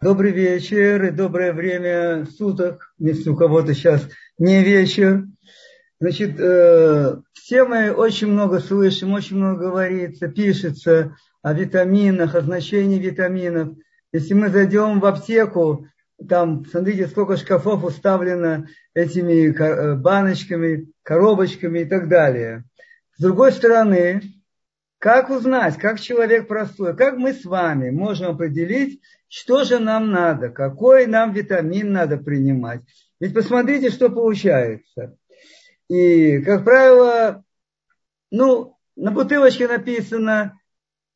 Добрый вечер и доброе время суток, если у кого-то сейчас не вечер. Значит, э, все мы очень много слышим, очень много говорится, пишется о витаминах, о значении витаминов. Если мы зайдем в аптеку, там, смотрите, сколько шкафов уставлено этими э, баночками, коробочками и так далее. С другой стороны, как узнать, как человек простой, как мы с вами можем определить, что же нам надо? Какой нам витамин надо принимать? Ведь посмотрите, что получается. И, как правило, ну, на бутылочке написано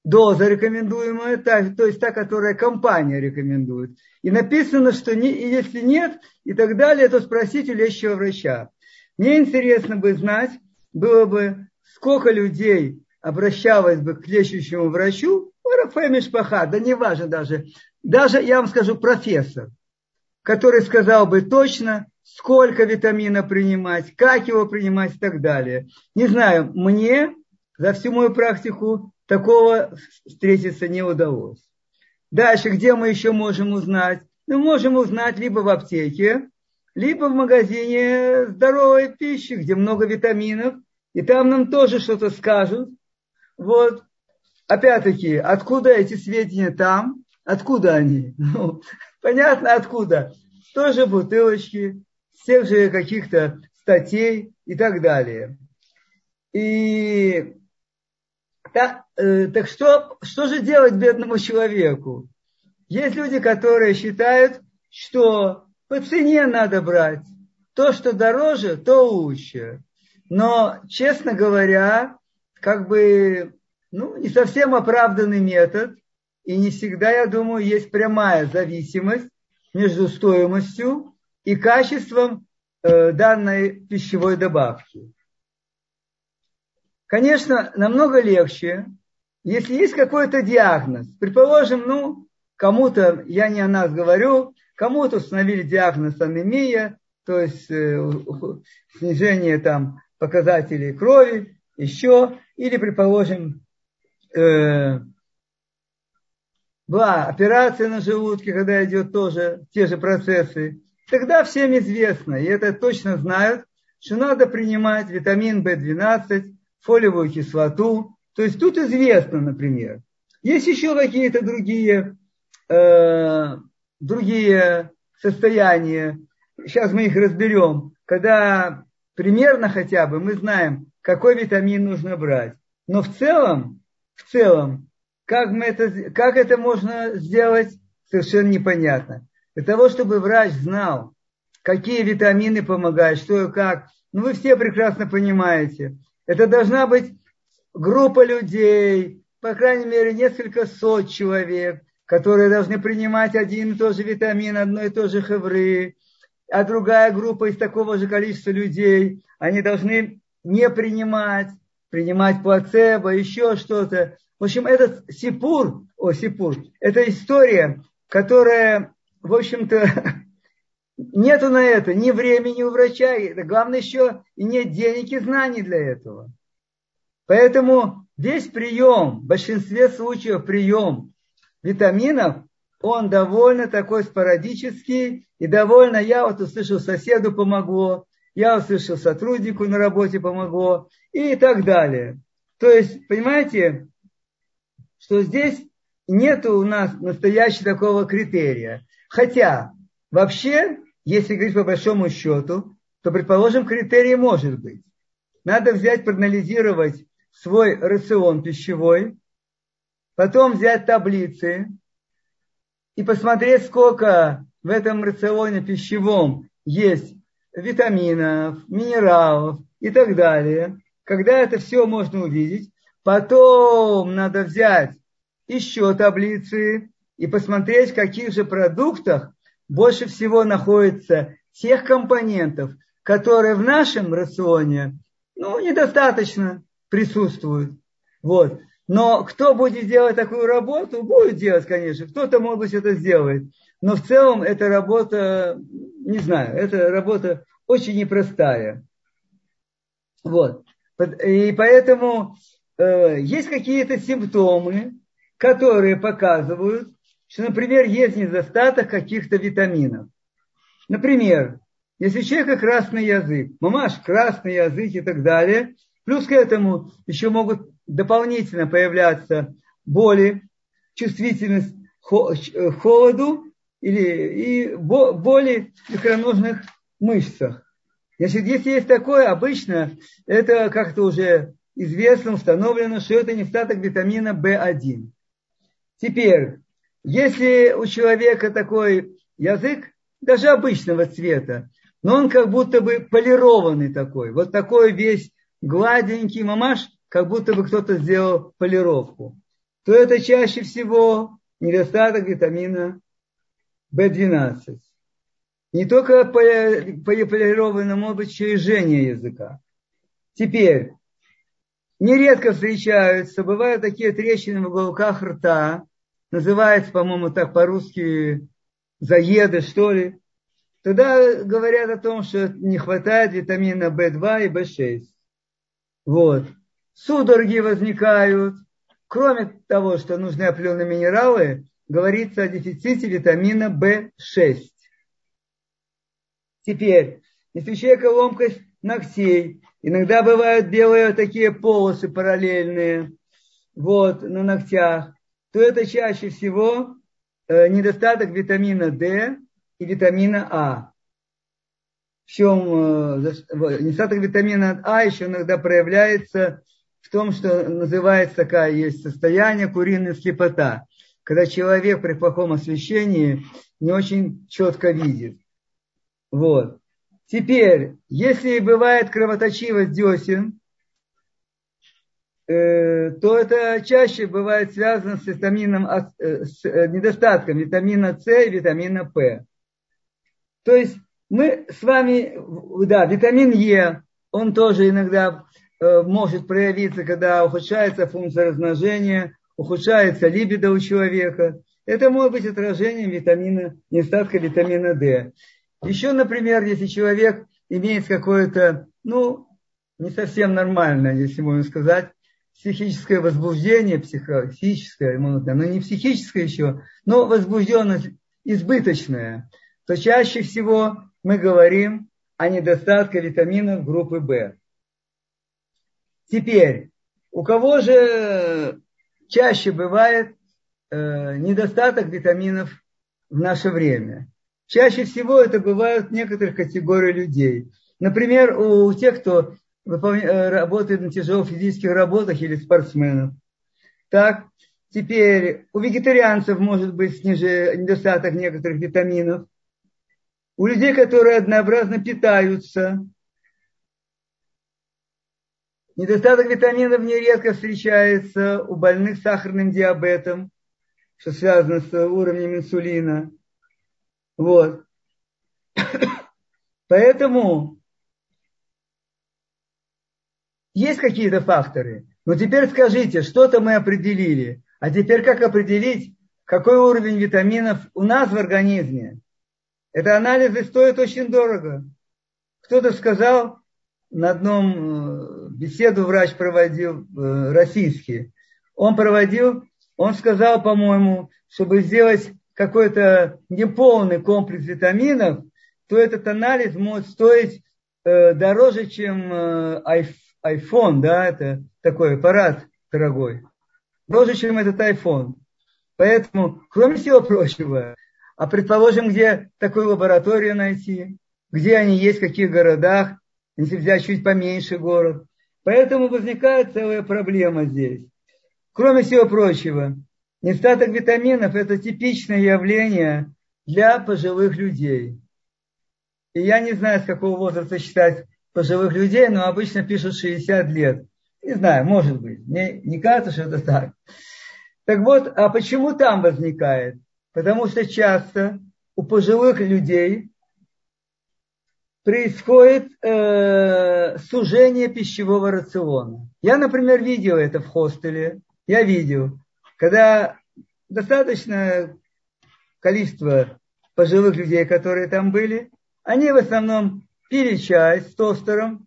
доза рекомендуемая, та, то есть та, которая компания рекомендует. И написано, что не, если нет и так далее, то спросите у лечащего врача. Мне интересно бы знать, было бы, сколько людей обращалось бы к лечащему врачу, Мишпаха, да не важно даже, даже, я вам скажу, профессор, который сказал бы точно, сколько витамина принимать, как его принимать и так далее. Не знаю, мне за всю мою практику такого встретиться не удалось. Дальше, где мы еще можем узнать? Мы можем узнать либо в аптеке, либо в магазине здоровой пищи, где много витаминов, и там нам тоже что-то скажут. Вот. Опять-таки, откуда эти сведения там? Откуда они? Ну, понятно, откуда. Тоже бутылочки, с тех же каких-то статей и так далее. И так, э, так что, что же делать бедному человеку? Есть люди, которые считают, что по цене надо брать. То, что дороже, то лучше. Но, честно говоря, как бы, ну, не совсем оправданный метод. И не всегда, я думаю, есть прямая зависимость между стоимостью и качеством э, данной пищевой добавки. Конечно, намного легче, если есть какой-то диагноз. Предположим, ну, кому-то, я не о нас говорю, кому-то установили диагноз анемия, то есть э, снижение там показателей крови, еще, или, предположим, э, была операция на желудке, когда идет тоже те же процессы, тогда всем известно, и это точно знают, что надо принимать витамин В12, фолиевую кислоту. То есть тут известно, например. Есть еще какие-то другие, э, другие состояния. Сейчас мы их разберем. Когда примерно хотя бы мы знаем, какой витамин нужно брать. Но в целом, в целом, как, мы это, как это можно сделать, совершенно непонятно. Для того, чтобы врач знал, какие витамины помогают, что и как, ну вы все прекрасно понимаете. Это должна быть группа людей, по крайней мере, несколько сот человек, которые должны принимать один и тот же витамин, одно и то же хевры, а другая группа из такого же количества людей, они должны не принимать, принимать плацебо, еще что-то. В общем, этот Сипур, о, Сипур, это история, которая, в общем-то, нету на это ни времени у врача, и, главное еще и нет денег и знаний для этого. Поэтому весь прием, в большинстве случаев прием витаминов, он довольно такой спорадический и довольно, я вот услышал, соседу помогло, я услышал, сотруднику на работе помогло и так далее. То есть, понимаете, что здесь нет у нас настоящего такого критерия. Хотя, вообще, если говорить по большому счету, то, предположим, критерий может быть. Надо взять, проанализировать свой рацион пищевой, потом взять таблицы и посмотреть, сколько в этом рационе пищевом есть витаминов, минералов и так далее. Когда это все можно увидеть, Потом надо взять еще таблицы и посмотреть, в каких же продуктах больше всего находится тех компонентов, которые в нашем рационе ну, недостаточно присутствуют. Вот. Но кто будет делать такую работу, будет делать, конечно. Кто-то, может быть, это сделает. Но в целом эта работа, не знаю, эта работа очень непростая. Вот. И поэтому Э, есть какие-то симптомы, которые показывают, что, например, есть недостаток каких-то витаминов. Например, если у человека красный язык, мамаш, красный язык и так далее, плюс к этому еще могут дополнительно появляться боли, чувствительность к холоду или и боли в икроножных мышцах. Значит, если есть такое, обычно это как-то уже известно, установлено, что это недостаток витамина В1. Теперь, если у человека такой язык, даже обычного цвета, но он как будто бы полированный такой, вот такой весь гладенький мамаш, как будто бы кто-то сделал полировку, то это чаще всего недостаток витамина В12. Не только может быть, еще и жжение языка. Теперь, нередко встречаются, бывают такие трещины в уголках рта, называется, по-моему, так по-русски заеды, что ли. Тогда говорят о том, что не хватает витамина В2 и В6. Вот. Судороги возникают. Кроме того, что нужны определенные минералы, говорится о дефиците витамина В6. Теперь, если у человека ломкость ногтей, иногда бывают белые такие полосы параллельные, вот, на ногтях, то это чаще всего э, недостаток витамина D и витамина А. В чем э, недостаток витамина А еще иногда проявляется в том, что называется такая есть состояние куриная слепота, когда человек при плохом освещении не очень четко видит. Вот. Теперь, если бывает кровоточивость десен, э, то это чаще бывает связано с, витамином, э, с э, недостатком витамина С и витамина П. То есть мы с вами, да, витамин Е, он тоже иногда может проявиться, когда ухудшается функция размножения, ухудшается либидо у человека. Это может быть отражением витамина, недостатка витамина D. Еще, например, если человек имеет какое-то, ну, не совсем нормальное, если можно сказать, психическое возбуждение, психическое, но не психическое еще, но возбужденность избыточная, то чаще всего мы говорим о недостатке витаминов группы В. Теперь, у кого же чаще бывает э, недостаток витаминов в наше время? Чаще всего это бывают некоторых категорий людей. Например, у тех, кто э, работает на тяжелых физических работах или спортсменов. Так, теперь у вегетарианцев может быть снижение, недостаток некоторых витаминов. У людей, которые однообразно питаются, недостаток витаминов нередко встречается у больных сахарным диабетом, что связано с уровнем инсулина. Вот. Поэтому есть какие-то факторы. Но теперь скажите, что-то мы определили. А теперь как определить, какой уровень витаминов у нас в организме? Это анализы стоят очень дорого. Кто-то сказал, на одном э, беседу врач проводил, э, российский. Он проводил, он сказал, по-моему, чтобы сделать какой-то неполный комплекс витаминов, то этот анализ может стоить э, дороже, чем iPhone, да, это такой аппарат дорогой. Дороже, чем этот iPhone. Поэтому, кроме всего прочего, а предположим, где такую лабораторию найти, где они есть, в каких городах, если взять чуть поменьше город. Поэтому возникает целая проблема здесь. Кроме всего прочего, Недостаток витаминов – это типичное явление для пожилых людей. И я не знаю, с какого возраста считать пожилых людей, но обычно пишут 60 лет. Не знаю, может быть. Мне не кажется, что это так. Так вот, а почему там возникает? Потому что часто у пожилых людей происходит э, сужение пищевого рациона. Я, например, видел это в хостеле. Я видел когда достаточное количество пожилых людей, которые там были, они в основном пили чай с тостером,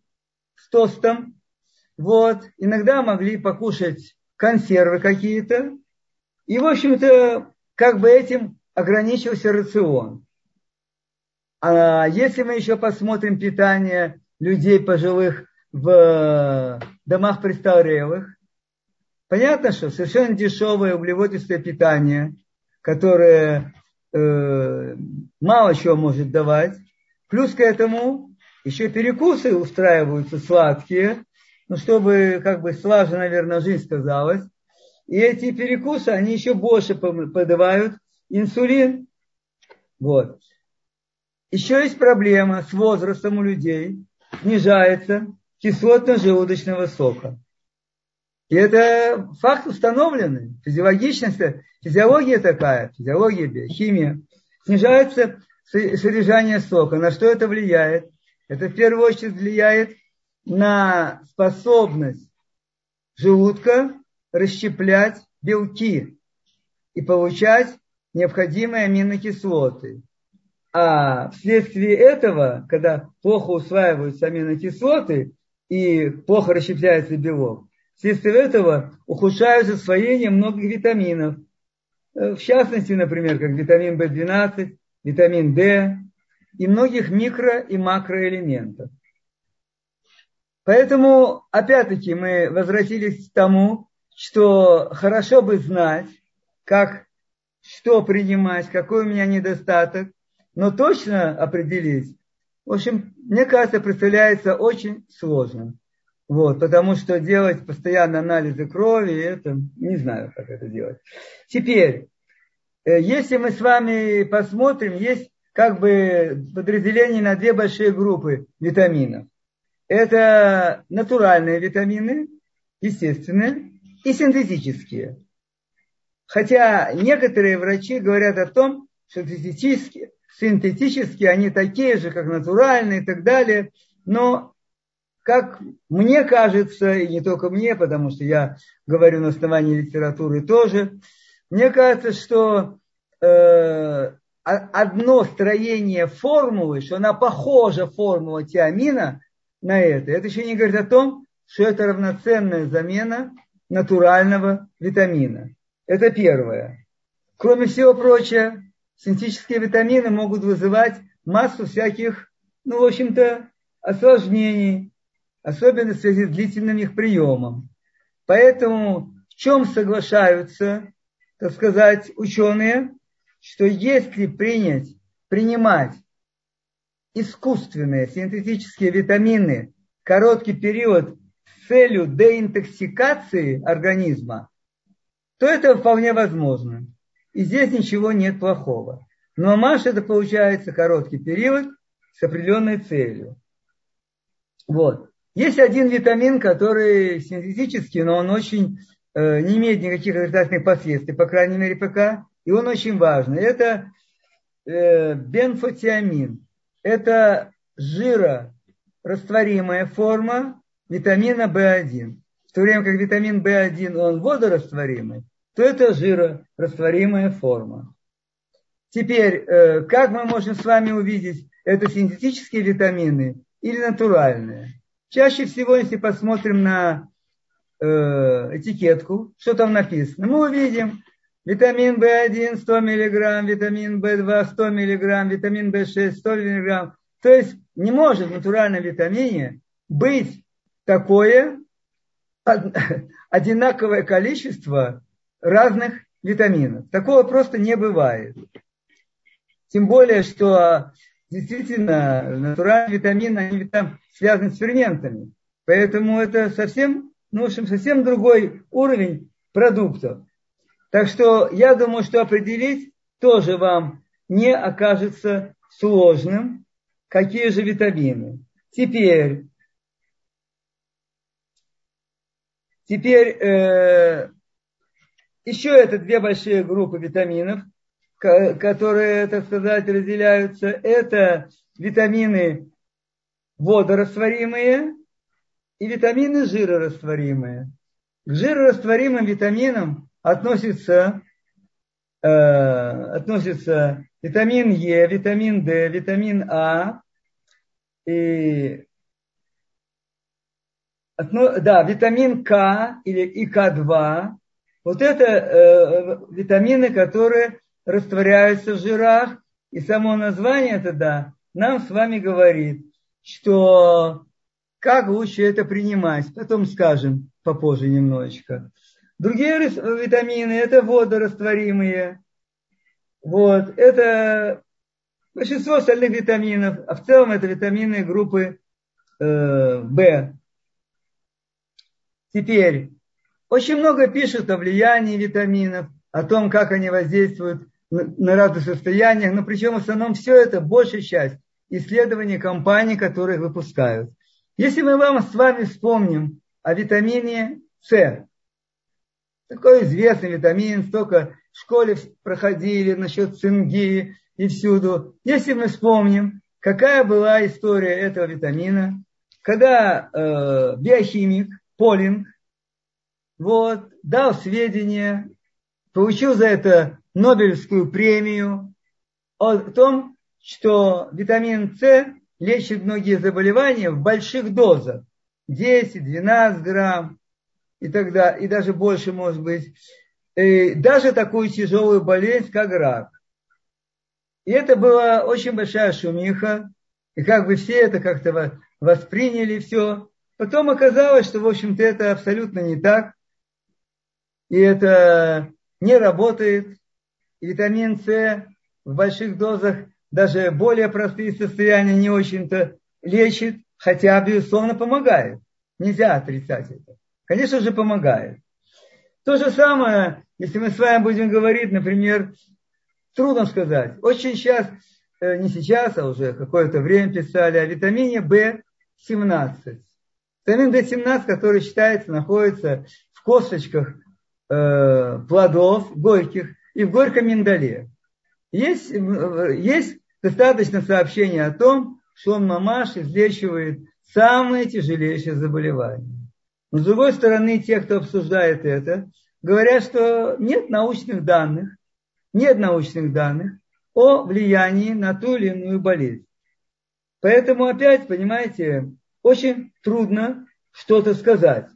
с тостом, вот, иногда могли покушать консервы какие-то, и, в общем-то, как бы этим ограничился рацион. А если мы еще посмотрим питание людей пожилых в домах престарелых, понятно, что совершенно дешевое углеводистое питание, которое э, мало чего может давать, плюс к этому еще перекусы устраиваются сладкие, ну, чтобы как бы слаженно, наверное, жизнь сказалась. И эти перекусы, они еще больше подавают инсулин. Вот. Еще есть проблема с возрастом у людей. Снижается кислотно-желудочного сока. И это факт установленный. Физиологичность, физиология такая, физиология, химия. Снижается содержание сока. На что это влияет? Это в первую очередь влияет на способность желудка расщеплять белки и получать необходимые аминокислоты. А вследствие этого, когда плохо усваиваются аминокислоты и плохо расщепляется белок, вследствие этого ухудшается усвоение многих витаминов. В частности, например, как витамин В12, витамин D и многих микро- и макроэлементов. Поэтому, опять-таки, мы возвратились к тому, что хорошо бы знать, как, что принимать, какой у меня недостаток, но точно определить, в общем, мне кажется, представляется очень сложным. Вот, потому что делать постоянно анализы крови, это не знаю, как это делать. Теперь, э, если мы с вами посмотрим, есть как бы подразделение на две большие группы витаминов. Это натуральные витамины, естественные, и синтетические. Хотя некоторые врачи говорят о том, что синтетические, синтетические они такие же, как натуральные и так далее, но как мне кажется, и не только мне, потому что я говорю на основании литературы тоже, мне кажется, что э, одно строение формулы, что она похожа формула тиамина на это, это еще не говорит о том, что это равноценная замена натурального витамина. Это первое. Кроме всего прочего, синтетические витамины могут вызывать массу всяких, ну, в общем-то, осложнений, особенно в связи с длительным их приемом. Поэтому в чем соглашаются, так сказать, ученые, что если принять, принимать искусственные синтетические витамины короткий период с целью деинтоксикации организма, то это вполне возможно. И здесь ничего нет плохого. Но маш это получается короткий период с определенной целью. Вот. Есть один витамин, который синтетический, но он очень э, не имеет никаких отрицательных последствий, по крайней мере пока, и он очень важный. Это э, бенфотиамин. Это жирорастворимая форма витамина В1. В то время как витамин В1 он водорастворимый, то это жирорастворимая форма. Теперь, э, как мы можем с вами увидеть, это синтетические витамины или натуральные? Чаще всего, если посмотрим на э, этикетку, что там написано, мы увидим витамин В1 100 мг, витамин В2 100 мг, витамин В6 100 мг. То есть не может в натуральном витамине быть такое одинаковое количество разных витаминов. Такого просто не бывает. Тем более, что действительно натуральные витамины, они там связаны с ферментами. Поэтому это совсем, ну, в общем, совсем другой уровень продуктов. Так что я думаю, что определить тоже вам не окажется сложным, какие же витамины. Теперь, теперь э, еще это две большие группы витаминов, которые, так сказать, разделяются. Это витамины водорастворимые и витамины жирорастворимые. К жирорастворимым витаминам относится, э, относится витамин Е, витамин D, витамин А и да, витамин К или ИК2. Вот это э, витамины, которые растворяются в жирах, и само название тогда нам с вами говорит, что как лучше это принимать. Потом скажем попозже немножечко. Другие витамины – это водорастворимые. Вот, это большинство остальных витаминов, а в целом это витамины группы э. Теперь, очень много пишут о влиянии витаминов, о том, как они воздействуют на, разных состояниях, но причем в основном все это, большая часть исследований компаний, которые выпускают. Если мы вам с вами вспомним о витамине С, такой известный витамин, столько в школе проходили насчет цинги и всюду. Если мы вспомним, какая была история этого витамина, когда э, биохимик Полинг вот, дал сведения, получил за это Нобелевскую премию о том, что витамин С лечит многие заболевания в больших дозах. 10-12 грамм и тогда, и даже больше может быть. И даже такую тяжелую болезнь, как рак. И это была очень большая шумиха. И как бы все это как-то восприняли все. Потом оказалось, что, в общем-то, это абсолютно не так. И это не работает. Витамин С в больших дозах даже более простые состояния не очень-то лечит, хотя, безусловно, помогает. Нельзя отрицать это. Конечно же, помогает. То же самое, если мы с вами будем говорить, например, трудно сказать. Очень сейчас, э, не сейчас, а уже какое-то время писали о витамине В17. Витамин В17, который считается, находится в косточках э, плодов горьких и в горьком миндале. Есть, э, есть достаточно сообщений о том, что мамаш излечивает самые тяжелейшие заболевания. Но с другой стороны, те, кто обсуждает это, говорят, что нет научных данных, нет научных данных о влиянии на ту или иную болезнь. Поэтому опять, понимаете, очень трудно что-то сказать,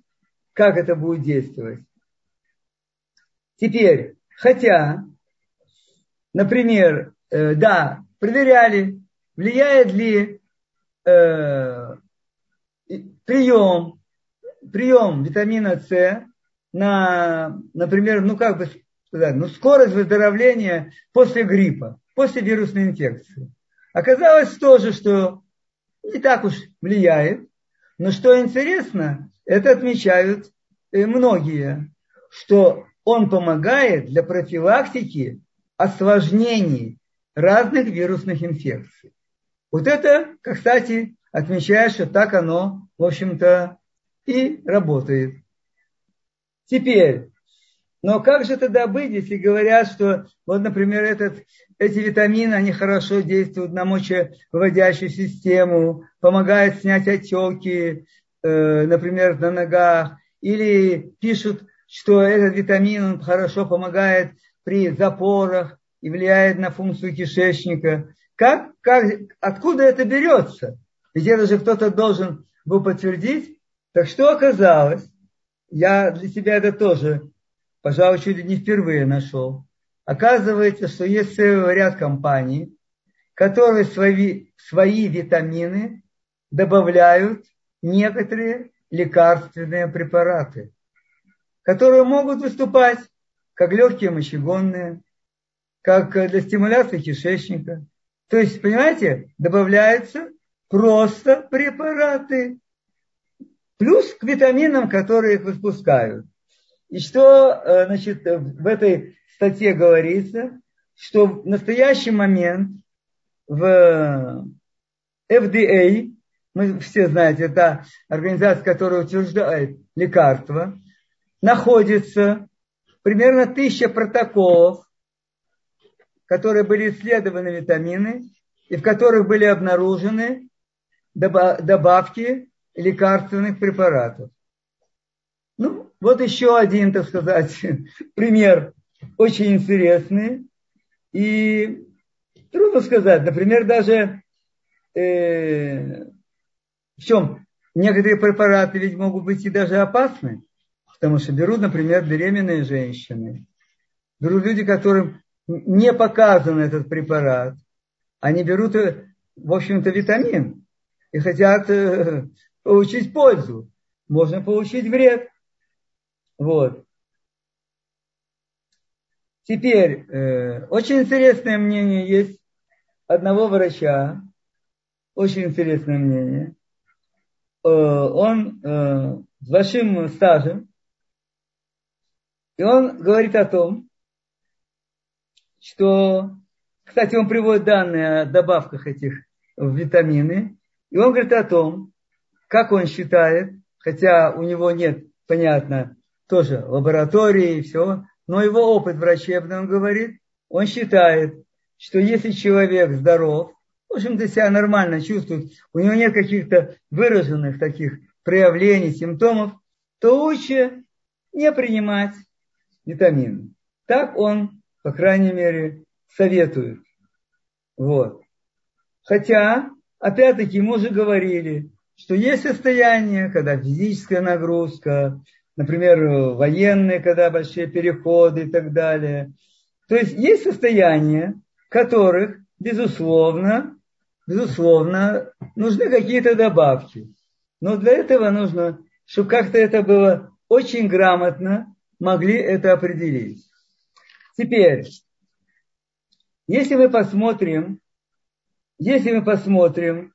как это будет действовать. Теперь, хотя, например, э, да, проверяли, влияет ли э, прием, прием витамина С на, например, ну как бы сказать, ну скорость выздоровления после гриппа, после вирусной инфекции. Оказалось тоже, что не так уж влияет, но что интересно, это отмечают э, многие, что он помогает для профилактики осложнений разных вирусных инфекций. Вот это, кстати, отмечает, что так оно, в общем-то, и работает. Теперь, но как же тогда быть, если говорят, что, вот, например, этот, эти витамины, они хорошо действуют на мочевыводящую систему, помогают снять отеки, э, например, на ногах, или пишут, что этот витамин хорошо помогает при запорах и влияет на функцию кишечника. Как, как, откуда это берется? Ведь это же кто-то должен был подтвердить. Так что оказалось? Я для себя это тоже, пожалуй, чуть ли не впервые нашел. Оказывается, что есть целый ряд компаний, которые свои, свои витамины добавляют некоторые лекарственные препараты, которые могут выступать как легкие мочегонные, как для стимуляции кишечника. То есть, понимаете, добавляются просто препараты, плюс к витаминам, которые их выпускают. И что э, значит, в этой статье говорится, что в настоящий момент в FDA, мы все знаете, это организация, которая утверждает лекарства, находится примерно тысяча протоколов, которые были исследованы витамины, и в которых были обнаружены добавки лекарственных препаратов. Ну, вот еще один, так сказать, пример очень интересный. И трудно сказать, например, даже э, в чем некоторые препараты ведь могут быть и даже опасны, потому что берут, например, беременные женщины, берут люди, которым не показан этот препарат, они берут, в общем-то, витамин и хотят э, получить пользу. Можно получить вред. Вот. Теперь, э, очень интересное мнение есть одного врача, очень интересное мнение. Э, он э, с большим стажем, и он говорит о том, что, кстати, он приводит данные о добавках этих витамины, и он говорит о том, как он считает, хотя у него нет, понятно, тоже лаборатории и все, но его опыт врачебный, он говорит, он считает, что если человек здоров, в общем-то себя нормально чувствует, у него нет каких-то выраженных таких проявлений, симптомов, то лучше не принимать витамины. Так он, по крайней мере, советует. Вот. Хотя, опять-таки, мы уже говорили, что есть состояние, когда физическая нагрузка, например, военные, когда большие переходы и так далее. То есть есть состояния, которых, безусловно, безусловно, нужны какие-то добавки. Но для этого нужно, чтобы как-то это было очень грамотно, могли это определить. Теперь, если мы посмотрим, если мы посмотрим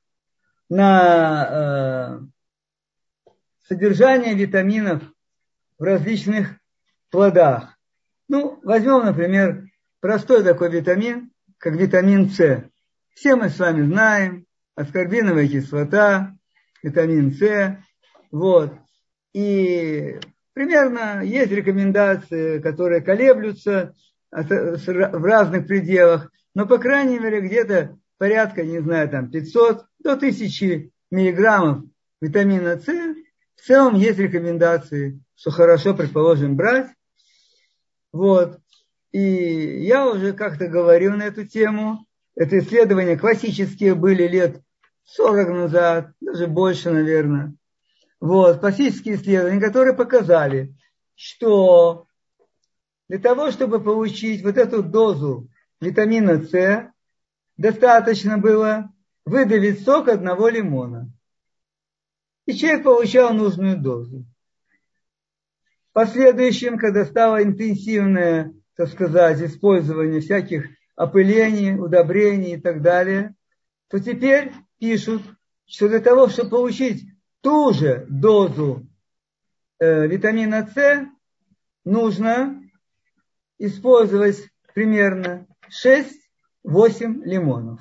на э, содержание витаминов в различных плодах. Ну, возьмем, например, простой такой витамин, как витамин С. Все мы с вами знаем, аскорбиновая кислота, витамин С. Вот. И примерно есть рекомендации, которые колеблются в разных пределах, но, по крайней мере, где-то порядка, не знаю, там 500 до 1000 миллиграммов витамина С. В целом есть рекомендации что хорошо, предположим, брать. Вот. И я уже как-то говорил на эту тему. Это исследования классические были лет 40 назад, даже больше, наверное. Вот, классические исследования, которые показали, что для того, чтобы получить вот эту дозу витамина С, достаточно было выдавить сок одного лимона. И человек получал нужную дозу последующем, когда стало интенсивное, так сказать, использование всяких опылений, удобрений и так далее, то теперь пишут, что для того, чтобы получить ту же дозу э, витамина С, нужно использовать примерно 6-8 лимонов.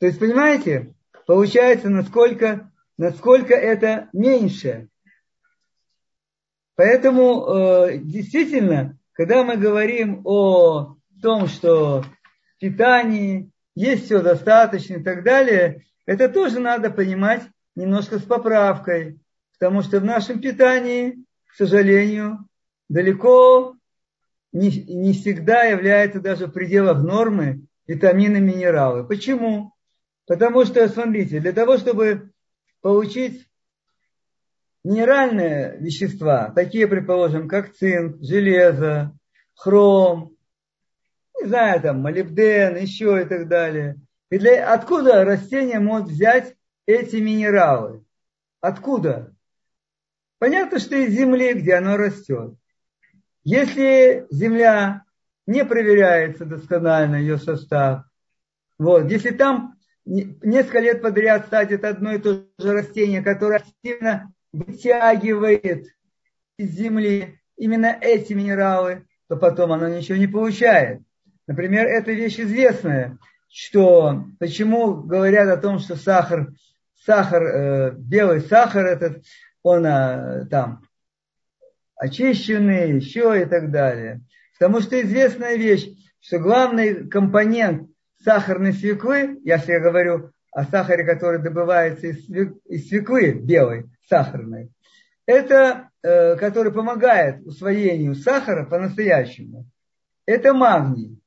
То есть, понимаете, получается, насколько, насколько это меньше Поэтому э, действительно, когда мы говорим о том, что в питании есть все достаточно и так далее, это тоже надо понимать немножко с поправкой, потому что в нашем питании, к сожалению, далеко не, не всегда является даже в пределах нормы витамины, минералы. Почему? Потому что, смотрите, для того, чтобы получить минеральные вещества, такие, предположим, как цинк, железо, хром, не знаю, там, молибден, еще и так далее. И для, откуда растение может взять эти минералы? Откуда? Понятно, что из земли, где оно растет. Если земля не проверяется досконально, ее состав, вот, если там несколько лет подряд садят одно и то же растение, которое активно вытягивает из земли именно эти минералы, то потом оно ничего не получает. Например, эта вещь известная, что почему говорят о том, что сахар, сахар, э, белый сахар этот, он э, там очищенный, еще и так далее. Потому что известная вещь, что главный компонент сахарной свеклы, я всегда говорю о сахаре, который добывается из свеклы белой, сахарной. Это, э, который помогает усвоению сахара по-настоящему. Это магний.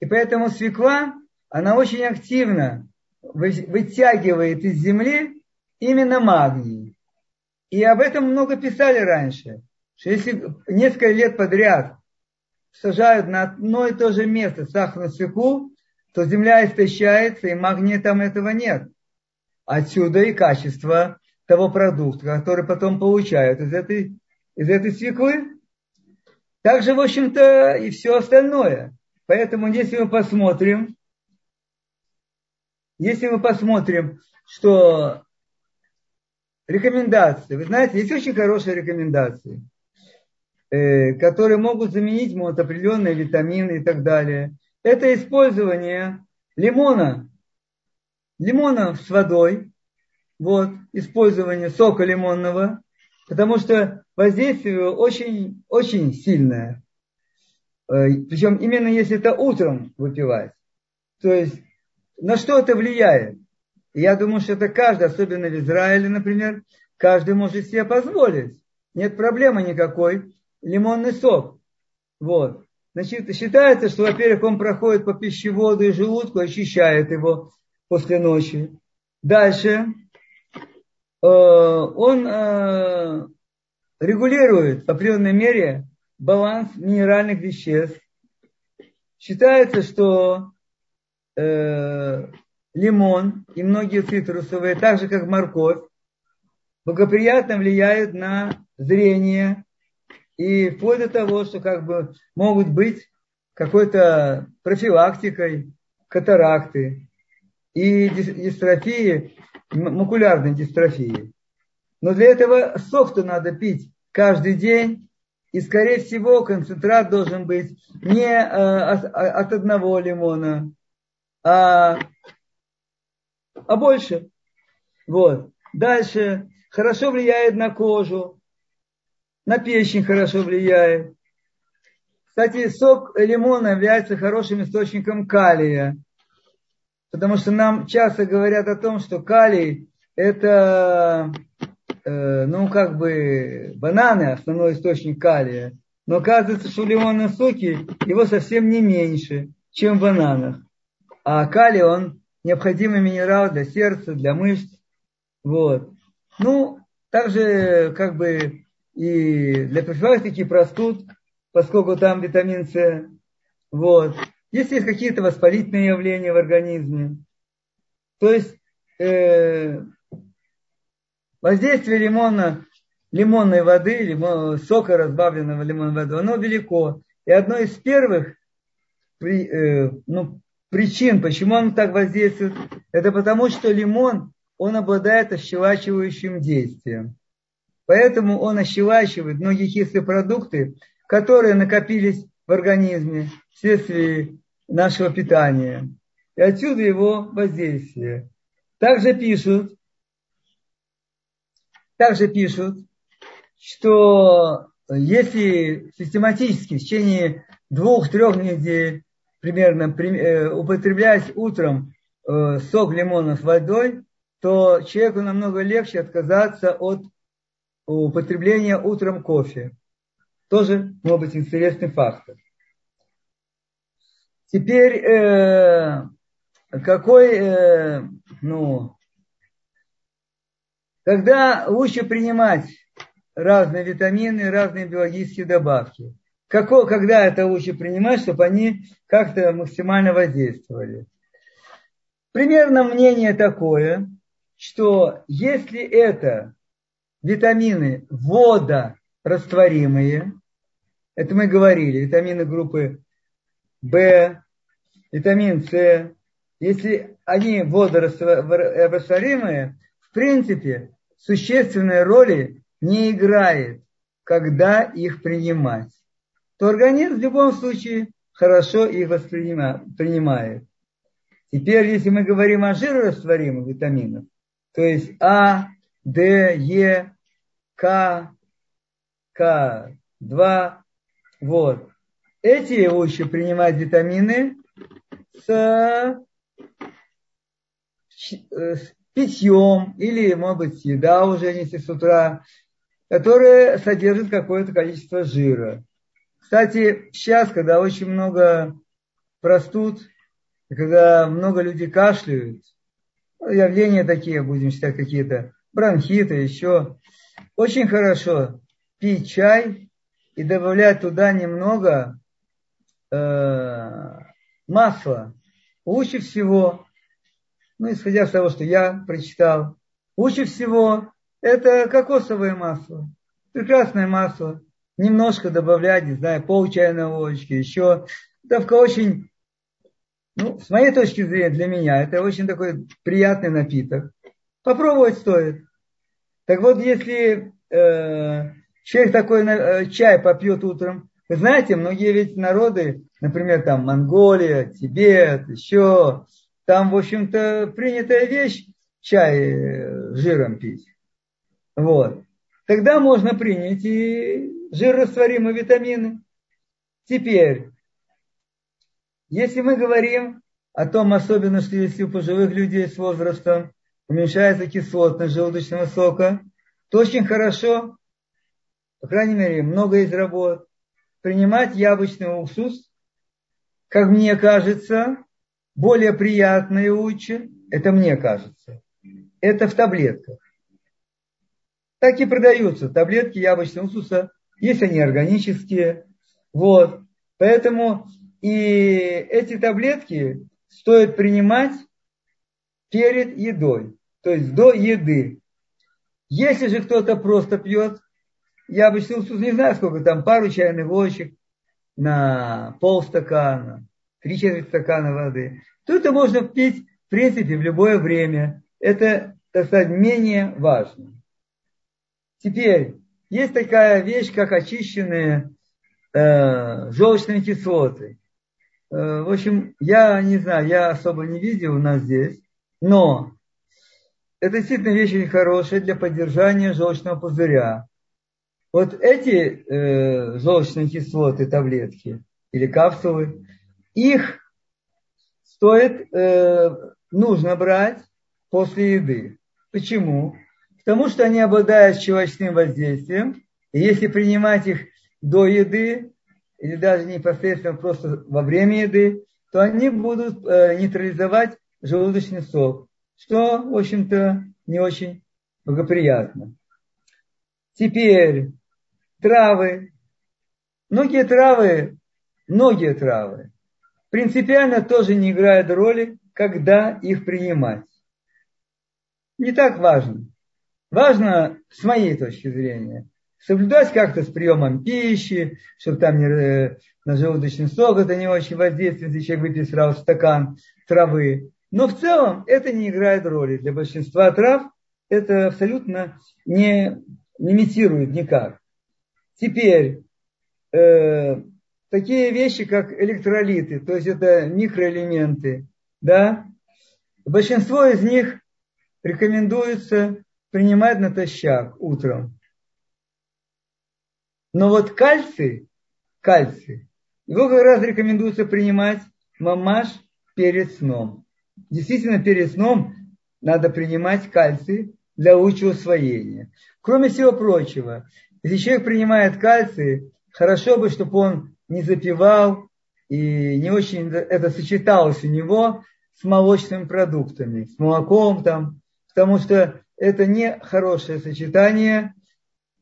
И поэтому свекла, она очень активно вытягивает из земли именно магний. И об этом много писали раньше, что если несколько лет подряд сажают на одно и то же место сахарную свеклу, то земля истощается, и магния там этого нет. Отсюда и качество того продукта, который потом получают из этой, из этой свеклы. Также, в общем-то, и все остальное. Поэтому, если мы посмотрим, если мы посмотрим, что рекомендации, вы знаете, есть очень хорошие рекомендации, э, которые могут заменить вот, определенные витамины и так далее. Это использование лимона, лимона с водой, вот, использование сока лимонного, потому что воздействие очень, очень сильное. Э, Причем именно если это утром выпивать. То есть на что это влияет? Я думаю, что это каждый, особенно в Израиле, например, каждый может себе позволить. Нет проблемы никакой. Лимонный сок. Вот. Значит, считается, что, во-первых, он проходит по пищеводу и желудку, очищает его после ночи. Дальше э, он э, регулирует в определенной мере баланс минеральных веществ. Считается, что э, лимон и многие цитрусовые, так же как морковь, благоприятно влияют на зрение и вплоть до того, что как бы могут быть какой-то профилактикой катаракты и дистрофии, макулярной дистрофии. Но для этого сок-то надо пить каждый день, и, скорее всего, концентрат должен быть не э, от одного лимона, а, а больше. Вот. Дальше. Хорошо влияет на кожу, на печень хорошо влияет. Кстати, сок лимона является хорошим источником калия, потому что нам часто говорят о том, что калий это Э, ну, как бы, бананы основной источник калия. Но оказывается, что в лимонном соке его совсем не меньше, чем в бананах. А калий, он необходимый минерал для сердца, для мышц. Вот. Ну, также, как бы, и для профилактики простуд, поскольку там витамин С. Вот. Если есть какие-то воспалительные явления в организме, то есть э, Воздействие лимона, лимонной воды, лимон, сока разбавленного лимонной воды, оно велико. И одно из первых при, э, ну, причин, почему он так воздействует, это потому, что лимон, он обладает ощелачивающим действием. Поэтому он ощелачивает многие кислые продукты, которые накопились в организме вследствие нашего питания. И отсюда его воздействие. Также пишут, также пишут, что если систематически в течение двух-трех недель примерно э, употреблять утром э, сок лимона с водой, то человеку намного легче отказаться от употребления утром кофе. Тоже может быть интересный фактор. Теперь э, какой, ну, когда лучше принимать разные витамины, разные биологические добавки. Како, когда это лучше принимать, чтобы они как-то максимально воздействовали. Примерно мнение такое, что если это витамины водорастворимые, это мы говорили, витамины группы В, витамин С, если они водорастворимые, в принципе, существенной роли не играет, когда их принимать, то организм в любом случае хорошо их воспринимает. Теперь, если мы говорим о жирорастворимых витаминах, то есть А, Д, Е, К, К2, вот. Эти лучше принимать витамины с, с питьем или, может быть, еда уже, если с утра, которая содержит какое-то количество жира. Кстати, сейчас, когда очень много простуд, когда много людей кашляют, ну, явления такие, будем считать, какие-то бронхиты, еще, очень хорошо пить чай и добавлять туда немного э, масло лучше всего, ну, исходя из того, что я прочитал, лучше всего это кокосовое масло. Прекрасное масло. Немножко добавлять, не знаю, пол чайной ложечки, еще. Давка очень, ну, с моей точки зрения, для меня, это очень такой приятный напиток. Попробовать стоит. Так вот, если э, человек такой э, чай попьет утром, вы знаете, многие ведь народы, например, там Монголия, Тибет, еще, там, в общем-то, принятая вещь чай э, жиром пить. Вот. Тогда можно принять и жирорастворимые витамины. Теперь, если мы говорим о том, особенно, что если у пожилых людей с возрастом уменьшается кислотность желудочного сока, то очень хорошо, по крайней мере, много из работ, принимать яблочный уксус, как мне кажется, более приятно и лучше, это мне кажется, это в таблетках. Так и продаются таблетки яблочного уксуса, если они органические. Вот. Поэтому и эти таблетки стоит принимать перед едой, то есть до еды. Если же кто-то просто пьет яблочный уксус, не знаю сколько там, пару чайных ложек на полстакана, три четверти стакана воды, то это можно пить, в принципе, в любое время. Это, так сказать, менее важно. Теперь, есть такая вещь, как очищенные э, желчные кислоты. Э, в общем, я не знаю, я особо не видел у нас здесь, но это действительно вещь очень хорошая для поддержания желчного пузыря. Вот эти э, желчные кислоты, таблетки или капсулы, их стоит, э, нужно брать после еды. Почему? Потому что они обладают щелочным воздействием, и если принимать их до еды, или даже непосредственно просто во время еды, то они будут э, нейтрализовать желудочный сок, что, в общем-то, не очень благоприятно. Теперь травы. Многие травы, многие травы принципиально тоже не играют роли, когда их принимать. Не так важно. Важно, с моей точки зрения, соблюдать как-то с приемом пищи, чтобы там не, э, на желудочный сок это не очень воздействует, если человек выпьет сразу стакан травы. Но в целом это не играет роли. Для большинства трав это абсолютно не, не имитирует никак. Теперь, э, такие вещи, как электролиты, то есть это микроэлементы, да, большинство из них рекомендуется принимать натощак утром. Но вот кальций, кальций, его как раз рекомендуется принимать мамаш перед сном. Действительно, перед сном надо принимать кальций для лучшего усвоения. Кроме всего прочего, если человек принимает кальций, хорошо бы, чтобы он не запивал и не очень это сочеталось у него с молочными продуктами, с молоком там, потому что это не хорошее сочетание.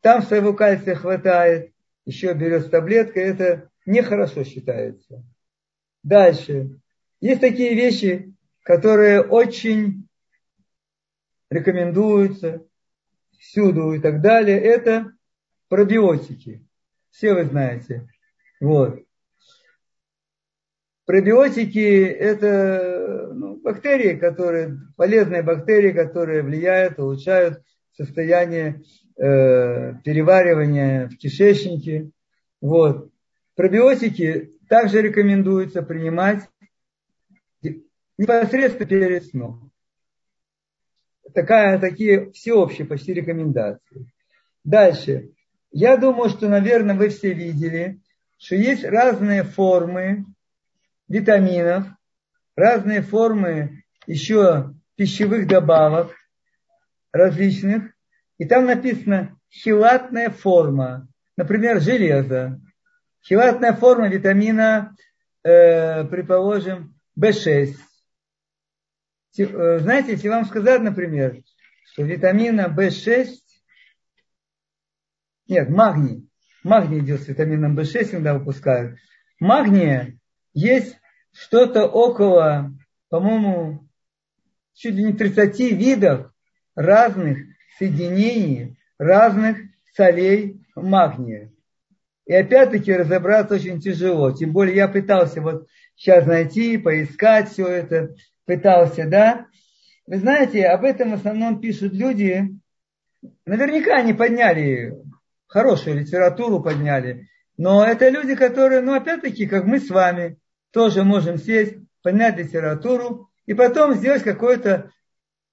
Там своего кальция хватает, еще берет таблетка, это нехорошо считается. Дальше. Есть такие вещи, которые очень рекомендуются всюду и так далее. Это пробиотики. Все вы знаете. Вот. Пробиотики – это ну, бактерии, которые, полезные бактерии, которые влияют, улучшают состояние э, переваривания в кишечнике. Вот. Пробиотики также рекомендуется принимать непосредственно перед сном. Такая, такие всеобщие почти рекомендации. Дальше. Я думаю, что, наверное, вы все видели, что есть разные формы витаминов, разные формы еще пищевых добавок различных. И там написано хилатная форма, например, железо. Хилатная форма витамина, э, предположим, В6. Э, знаете, если вам сказать, например, что витамина В6, нет, магний, магний идет с витамином В6, когда выпускают. Магния есть что-то около, по-моему, чуть ли не 30 видов разных соединений, разных солей магния. И опять-таки разобраться очень тяжело. Тем более я пытался вот сейчас найти, поискать все это, пытался, да. Вы знаете, об этом в основном пишут люди, наверняка они подняли хорошую литературу, подняли, но это люди, которые, ну опять-таки, как мы с вами, тоже можем сесть, поднять литературу и потом сделать какое-то,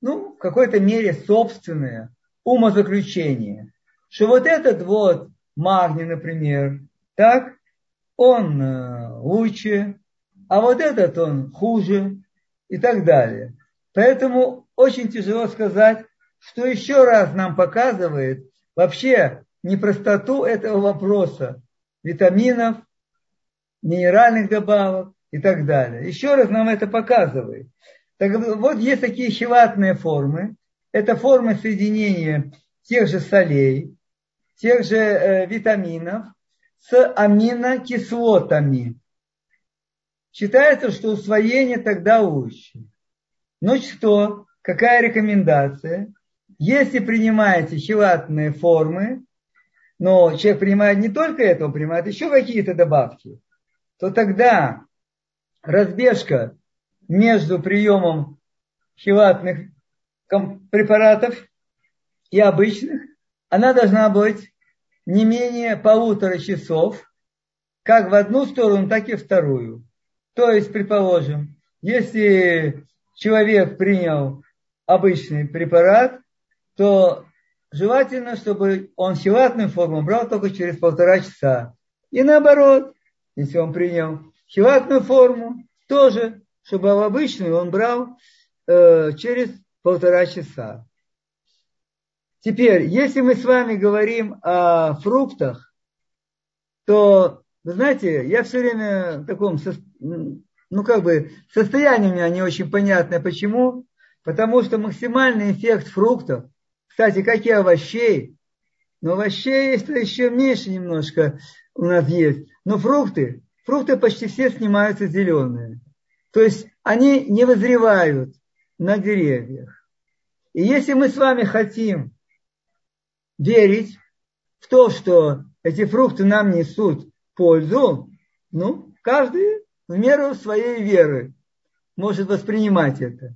ну, в какой-то мере собственное умозаключение, что вот этот вот магний, например, так, он э, лучше, а вот этот он хуже и так далее. Поэтому очень тяжело сказать, что еще раз нам показывает вообще непростоту этого вопроса витаминов, минеральных добавок и так далее. Еще раз нам это показывает. Так вот есть такие хилатные формы. Это формы соединения тех же солей, тех же э, витаминов с аминокислотами. Считается, что усвоение тогда лучше. Но что? Какая рекомендация? Если принимаете хилатные формы, но человек принимает не только это, он принимает еще какие-то добавки, то тогда разбежка между приемом хилатных препаратов и обычных, она должна быть не менее полутора часов, как в одну сторону, так и вторую. То есть, предположим, если человек принял обычный препарат, то желательно, чтобы он хилатную форму брал только через полтора часа. И наоборот, если он принял хилатную форму, тоже, чтобы обычную он брал э, через полтора часа. Теперь, если мы с вами говорим о фруктах, то, вы знаете, я все время в таком, ну как бы, состоянии у меня не очень понятное. Почему? Потому что максимальный эффект фруктов – кстати, как и овощей. Но овощей есть еще меньше немножко у нас есть. Но фрукты, фрукты почти все снимаются зеленые. То есть они не вызревают на деревьях. И если мы с вами хотим верить в то, что эти фрукты нам несут пользу, ну, каждый в меру своей веры может воспринимать это.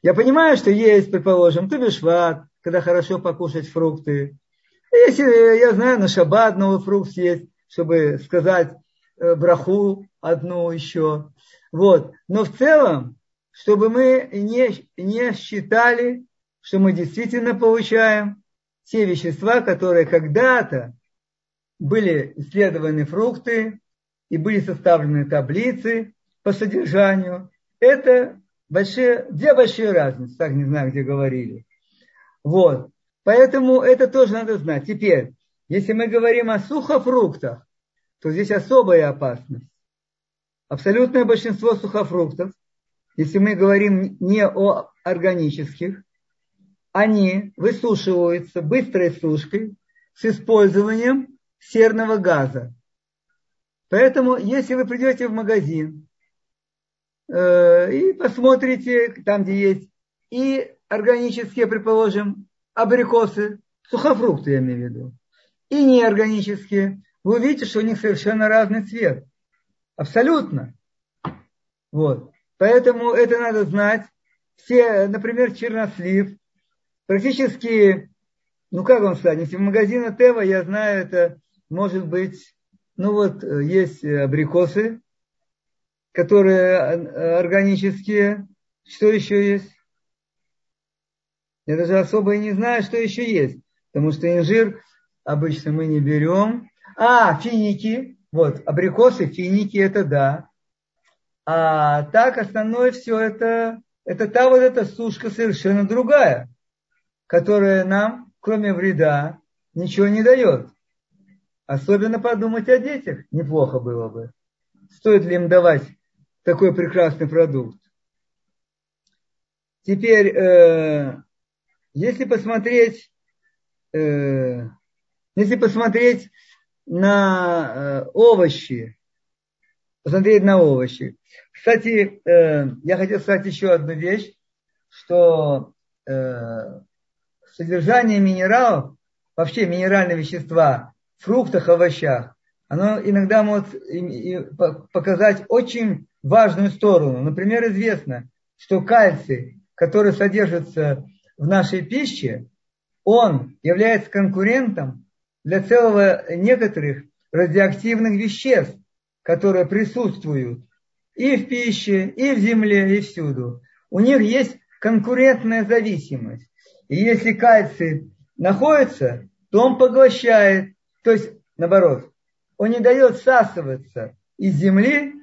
Я понимаю, что есть, предположим, тубишват, когда хорошо покушать фрукты. Если, я знаю, на шаббат новый фрукт есть, чтобы сказать э, браху одну еще. Вот. Но в целом, чтобы мы не, не считали, что мы действительно получаем те вещества, которые когда-то были исследованы фрукты и были составлены таблицы по содержанию. Это большие, две большие разницы, так не знаю, где говорили. Вот. Поэтому это тоже надо знать. Теперь, если мы говорим о сухофруктах, то здесь особая опасность. Абсолютное большинство сухофруктов, если мы говорим не о органических, они высушиваются быстрой сушкой с использованием серного газа. Поэтому, если вы придете в магазин э, и посмотрите, там, где есть и органические, предположим, абрикосы, сухофрукты я имею в виду, и неорганические, вы увидите, что у них совершенно разный цвет. Абсолютно. Вот. Поэтому это надо знать. Все, например, чернослив, практически, ну как сказать, если в магазине Тева, я знаю, это может быть, ну вот, есть абрикосы, которые органические. Что еще есть? Я даже особо и не знаю, что еще есть. Потому что инжир обычно мы не берем. А, финики. Вот, абрикосы, финики, это да. А так основное все это, это та вот эта сушка совершенно другая, которая нам, кроме вреда, ничего не дает. Особенно подумать о детях неплохо было бы. Стоит ли им давать такой прекрасный продукт? Теперь, э, если посмотреть, э, если посмотреть на э, овощи, посмотреть на овощи. Кстати, э, я хотел сказать еще одну вещь, что э, содержание минералов, вообще минеральные вещества в фруктах, овощах, оно иногда может показать очень важную сторону. Например, известно, что кальций, который содержится в нашей пище, он является конкурентом для целого некоторых радиоактивных веществ, которые присутствуют и в пище, и в земле, и всюду. У них есть конкурентная зависимость. И если кальций находится, то он поглощает, то есть наоборот, он не дает всасываться из земли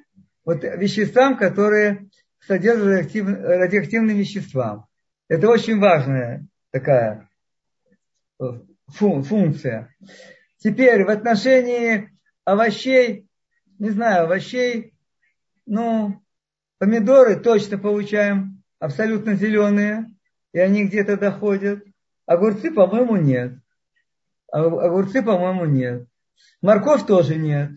вот веществам, которые содержат радиоактивные вещества. Это очень важная такая функция. Теперь в отношении овощей, не знаю, овощей, ну, помидоры точно получаем абсолютно зеленые, и они где-то доходят. Огурцы, по-моему, нет. Огурцы, по-моему, нет. Морковь тоже нет.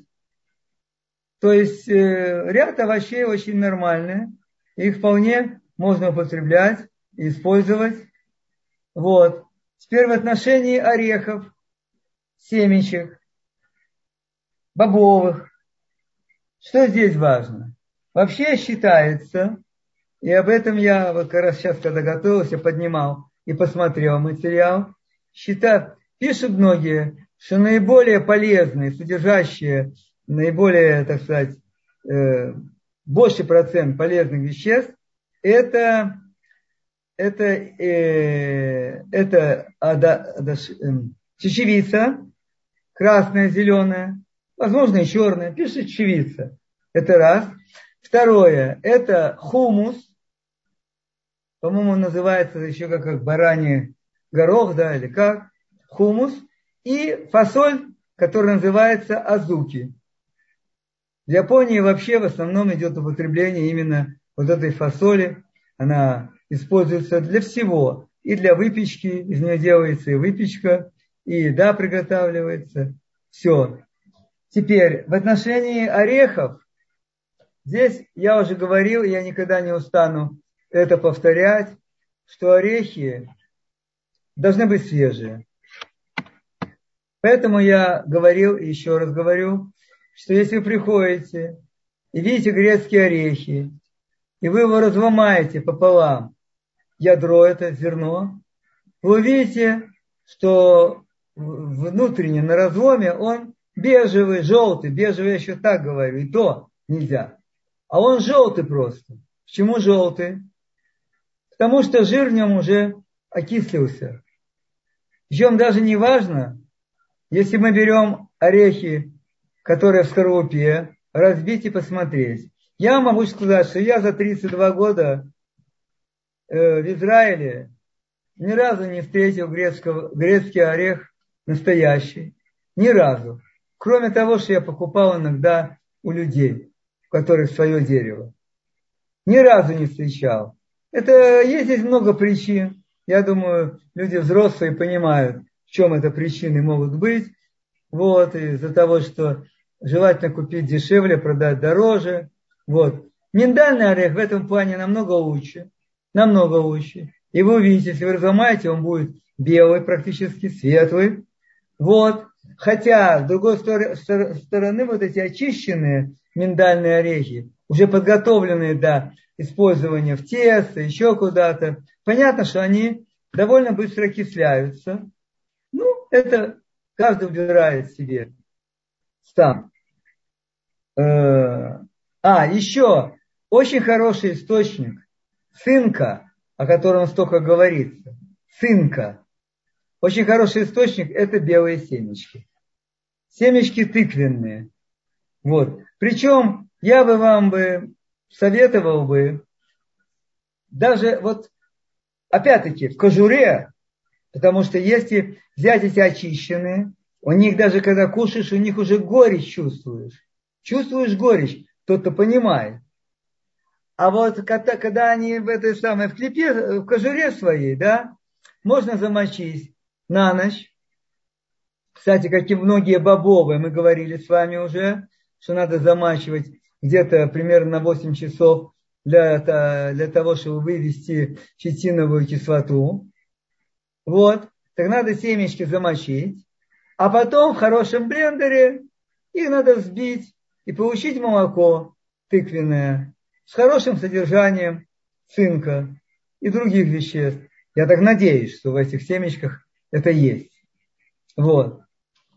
То есть э, ряд овощей очень нормальные. Их вполне можно употреблять использовать. Вот. Теперь в отношении орехов, семечек, бобовых. Что здесь важно? Вообще считается, и об этом я вот как раз сейчас, когда готовился, поднимал и посмотрел материал, считают, пишут многие, что наиболее полезные, содержащие наиболее, так сказать, э, больший процент полезных веществ, это, это, э, это ада, ада, э, чечевица, красная, зеленая, возможно и черная, пишет чечевица. Это раз. Второе, это хумус, по-моему, называется еще как, как бараний горох, да, или как, хумус, и фасоль, которая называется азуки. В Японии вообще в основном идет употребление именно вот этой фасоли. Она используется для всего. И для выпечки, из нее делается и выпечка, и еда приготавливается. Все. Теперь, в отношении орехов, здесь я уже говорил, я никогда не устану это повторять, что орехи должны быть свежие. Поэтому я говорил и еще раз говорю, что если вы приходите и видите грецкие орехи, и вы его разломаете пополам, ядро это зерно, вы увидите, что внутренне на разломе он бежевый, желтый, бежевый я еще так говорю, и то нельзя. А он желтый просто. Почему желтый? Потому что жир в нем уже окислился. Причем даже не важно, если мы берем орехи, которые в скорлупе, разбить и посмотреть. Я могу сказать, что я за 32 года в Израиле ни разу не встретил грецкого, грецкий орех настоящий. Ни разу. Кроме того, что я покупал иногда у людей, у которых свое дерево. Ни разу не встречал. Это есть здесь много причин. Я думаю, люди взрослые понимают, чем это причины могут быть. Вот, из-за того, что желательно купить дешевле, продать дороже. Вот. Миндальный орех в этом плане намного лучше. Намного лучше. И вы увидите, если вы разломаете, он будет белый, практически светлый. Вот. Хотя, с другой стороны, вот эти очищенные миндальные орехи, уже подготовленные до использования в тесто, еще куда-то, понятно, что они довольно быстро окисляются. Ну, это каждый выбирает себе сам. Э, а, еще очень хороший источник цинка, о котором столько говорится. Цинка. Очень хороший источник – это белые семечки. Семечки тыквенные. Вот. Причем я бы вам бы советовал бы даже вот опять-таки в кожуре, потому что если взять эти очищенные, у них даже когда кушаешь, у них уже горечь чувствуешь. Чувствуешь горечь, кто-то понимает. А вот когда, когда они в этой самой в клепе, в кожуре своей, да, можно замочить на ночь. Кстати, как и многие бобовые, мы говорили с вами уже, что надо замачивать где-то примерно на 8 часов для, для того, чтобы вывести хитиновую кислоту. Вот. Так надо семечки замочить. А потом в хорошем блендере их надо взбить и получить молоко тыквенное с хорошим содержанием цинка и других веществ. Я так надеюсь, что в этих семечках это есть. Вот.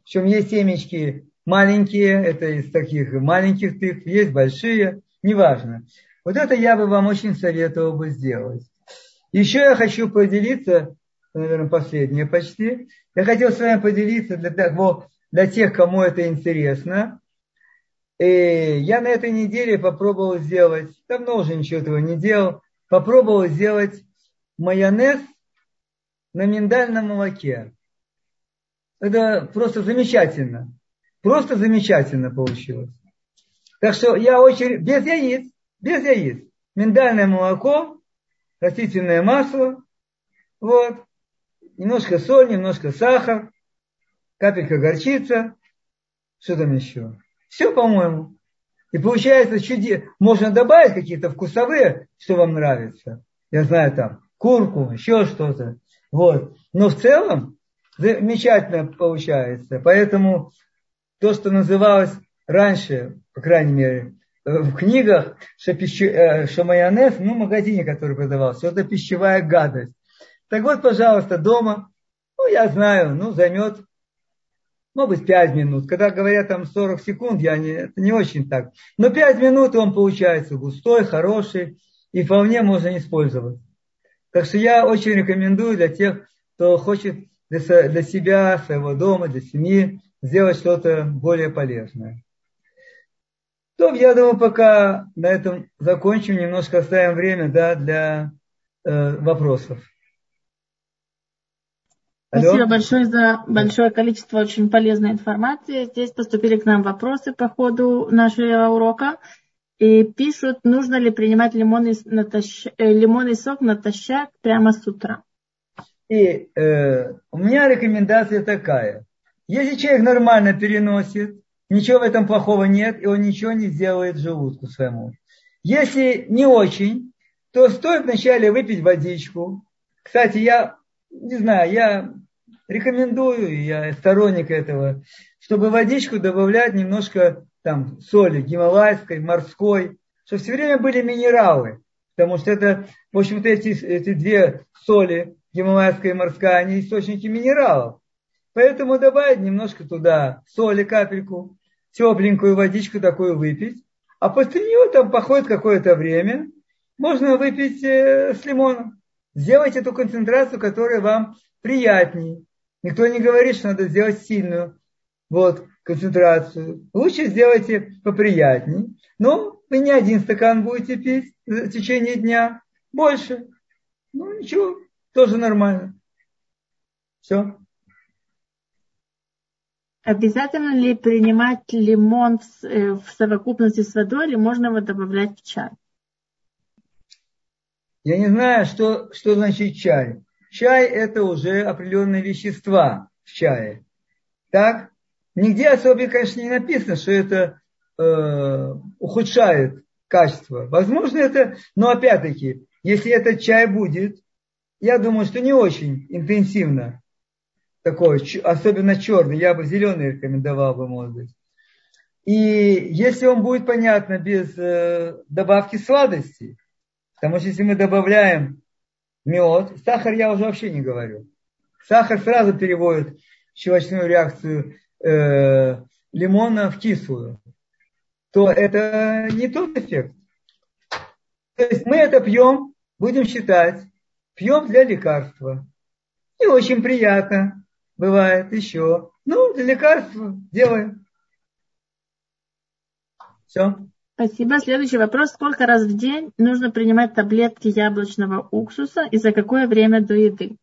Причем есть семечки маленькие, это из таких маленьких тыкв, есть большие, неважно. Вот это я бы вам очень советовал бы сделать. Еще я хочу поделиться, наверное, последнее почти. Я хотел с вами поделиться для, того, для тех, кому это интересно. И я на этой неделе попробовал сделать, давно уже ничего этого не делал, попробовал сделать майонез на миндальном молоке. Это просто замечательно. Просто замечательно получилось. Так что я очень, без яиц, без яиц. Миндальное молоко, растительное масло, вот, немножко соль, немножко сахар, капелька горчица, что там еще? Все, по-моему. И получается чуде... Можно добавить какие-то вкусовые, что вам нравится. Я знаю там курку, еще что-то. Вот. Но в целом замечательно получается. Поэтому то, что называлось раньше, по крайней мере, в книгах, что, пищу, э, что майонез, ну, в магазине, который продавался, это пищевая гадость. Так вот, пожалуйста, дома, ну, я знаю, ну, займет, может быть, 5 минут. Когда говорят там 40 секунд, я не, это не очень так. Но 5 минут он получается густой, хороший, и вполне можно использовать. Так что я очень рекомендую для тех, кто хочет для, для себя, своего дома, для семьи сделать что-то более полезное. То, я думаю, пока на этом закончим, немножко оставим время да, для э, вопросов. Алло? Спасибо большое за большое количество очень полезной информации. Здесь поступили к нам вопросы по ходу нашего урока. И пишут, нужно ли принимать лимонный, натощ... Э, лимонный сок натощак прямо с утра. И э, у меня рекомендация такая. Если человек нормально переносит, ничего в этом плохого нет, и он ничего не сделает желудку своему. Если не очень, то стоит вначале выпить водичку. Кстати, я не знаю, я рекомендую, я сторонник этого, чтобы водичку добавлять немножко там соли гималайской, морской, чтобы все время были минералы. Потому что это, в общем-то, эти, эти две соли, гималайская и морская, они источники минералов. Поэтому добавить немножко туда соли, капельку, тепленькую водичку такую выпить. А после нее там походит какое-то время, можно выпить э, с лимоном. Сделайте эту концентрацию, которая вам приятней. Никто не говорит, что надо сделать сильную вот, концентрацию. Лучше сделайте поприятней. Но вы не один стакан будете пить в течение дня, больше. Ну ничего, тоже нормально. Все. Обязательно ли принимать лимон э, в совокупности с водой или можно его добавлять в чай? Я не знаю, что, что значит чай. Чай это уже определенные вещества в чае. Так? Нигде особенно, конечно, не написано, что это э, ухудшает качество. Возможно, это, но опять-таки, если этот чай будет, я думаю, что не очень интенсивно такой, особенно черный, я бы зеленый рекомендовал бы, может быть. И если он будет, понятно, без э, добавки сладости, потому что если мы добавляем мед, сахар я уже вообще не говорю. Сахар сразу переводит щелочную реакцию э, лимона в кислую, то это не тот эффект. То есть мы это пьем, будем считать, пьем для лекарства. И очень приятно бывает еще. Ну, для лекарства делаем. Все. Спасибо. Следующий вопрос. Сколько раз в день нужно принимать таблетки яблочного уксуса и за какое время до еды?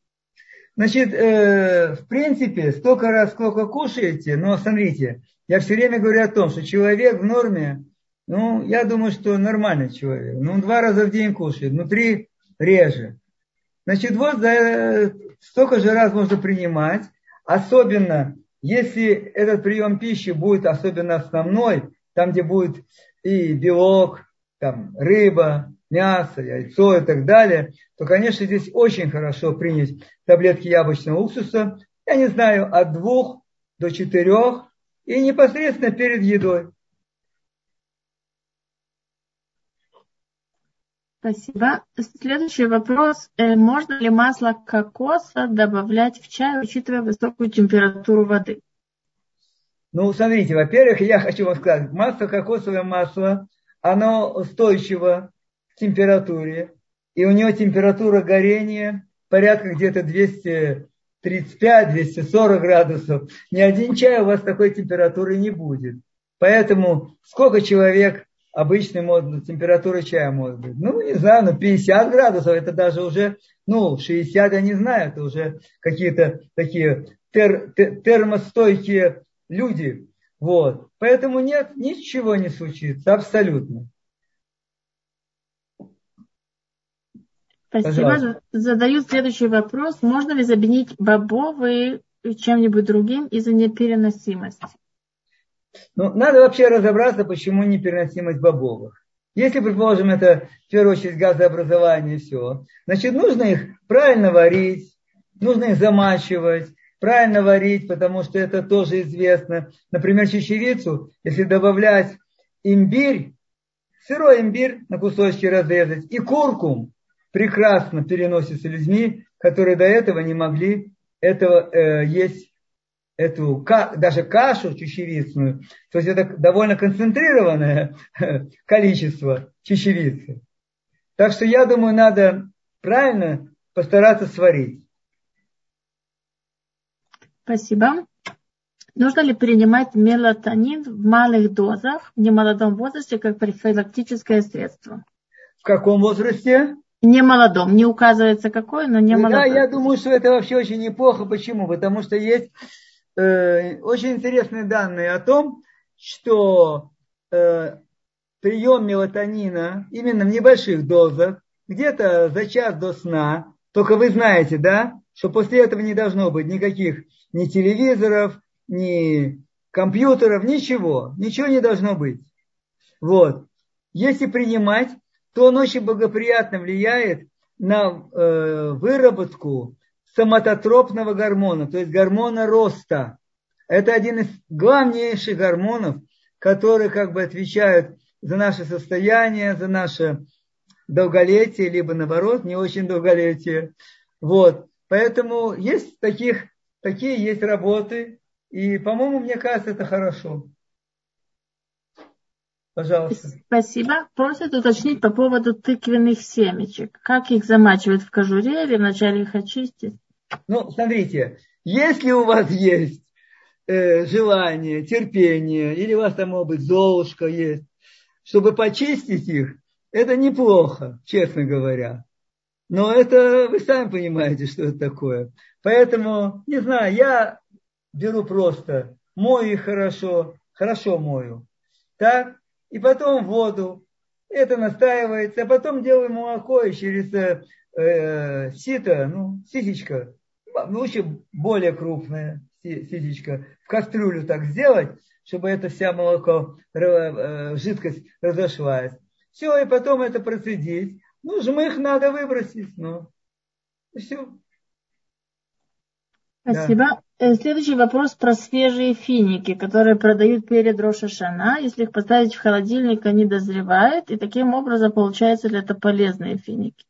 Значит, э, в принципе, столько раз, сколько кушаете, но смотрите, я все время говорю о том, что человек в норме, ну, я думаю, что нормальный человек. Ну, два раза в день кушает, ну, три реже. Значит, вот за столько же раз можно принимать, особенно если этот прием пищи будет особенно основной, там, где будет и белок, там рыба, мясо, яйцо и так далее, то, конечно, здесь очень хорошо принять таблетки яблочного уксуса, я не знаю, от двух до четырех и непосредственно перед едой. Спасибо. Следующий вопрос. Э, можно ли масло кокоса добавлять в чай, учитывая высокую температуру воды? Ну, смотрите, во-первых, я хочу вам сказать, масло, кокосовое масло, оно устойчиво к температуре, и у него температура горения порядка где-то 235-240 градусов. Ни один чай у вас такой температуры не будет. Поэтому сколько человек обычный мод, температура чая может быть. Ну, не знаю, ну 50 градусов, это даже уже, ну, 60 я не знаю, это уже какие-то такие тер, тер, термостойкие люди. Вот. Поэтому нет, ничего не случится, абсолютно. Спасибо. Пожалуйста. Задают следующий вопрос. Можно ли заменить бобовые чем-нибудь другим из-за непереносимости? Ну, надо вообще разобраться, почему непереносимость бобовых. Если, предположим, это в первую очередь газообразование и все, значит, нужно их правильно варить, нужно их замачивать, правильно варить, потому что это тоже известно. Например, чечевицу, если добавлять имбирь, сырой имбирь на кусочки разрезать и куркум, прекрасно переносится людьми, которые до этого не могли этого э, есть эту даже кашу чечевицную, то есть это довольно концентрированное количество чечевицы. Так что я думаю, надо правильно постараться сварить. Спасибо. Нужно ли принимать мелатонин в малых дозах в немолодом возрасте как профилактическое средство? В каком возрасте? Не молодом, не указывается какой, но не молодом. Да, я думаю, что это вообще очень неплохо. Почему? Потому что есть э, очень интересные данные о том, что э, прием мелатонина именно в небольших дозах, где-то за час до сна, только вы знаете, да, что после этого не должно быть никаких ни телевизоров, ни компьютеров, ничего, ничего не должно быть. Вот. Если принимать, то он очень благоприятно влияет на э, выработку соматотропного гормона, то есть гормона роста. Это один из главнейших гормонов, которые как бы отвечают за наше состояние, за наше долголетие, либо наоборот, не очень долголетие. Вот. Поэтому есть таких, такие есть работы, и, по-моему, мне кажется, это хорошо. Пожалуйста. Спасибо. Просят уточнить по поводу тыквенных семечек. Как их замачивают в кожуре или вначале их очистить? Ну, смотрите, если у вас есть э, желание, терпение, или у вас там, может быть, золушка есть, чтобы почистить их, это неплохо, честно говоря. Но это вы сами понимаете, что это такое. Поэтому, не знаю, я беру просто, мою их хорошо, хорошо мою. Так, и потом воду. Это настаивается, а потом делаю молоко и через э, сито, ну, сисечка, лучше более крупная сисечка, в кастрюлю так сделать, чтобы это вся молоко, э, жидкость разошлась. Все, и потом это процедить. Ну, жмых надо выбросить, ну, и все. Спасибо. Да. Э, следующий вопрос про свежие финики, которые продают перед Рошашана. Если их поставить в холодильник, они дозревают, и таким образом получается ли это полезные финики?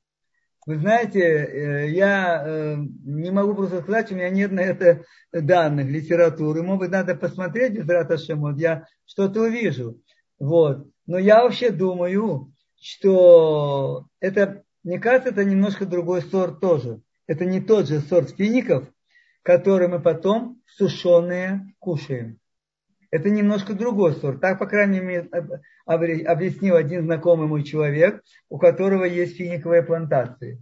Вы знаете, э, я э, не могу просто сказать, у меня нет на это данных, литературы. Может быть, надо посмотреть без Раташем, вот я что-то увижу. Вот. Но я вообще думаю, что это, мне кажется, это немножко другой сорт тоже. Это не тот же сорт фиников, который мы потом сушеные кушаем. Это немножко другой сорт. Так, по крайней мере, объяснил один знакомый мой человек, у которого есть финиковые плантации.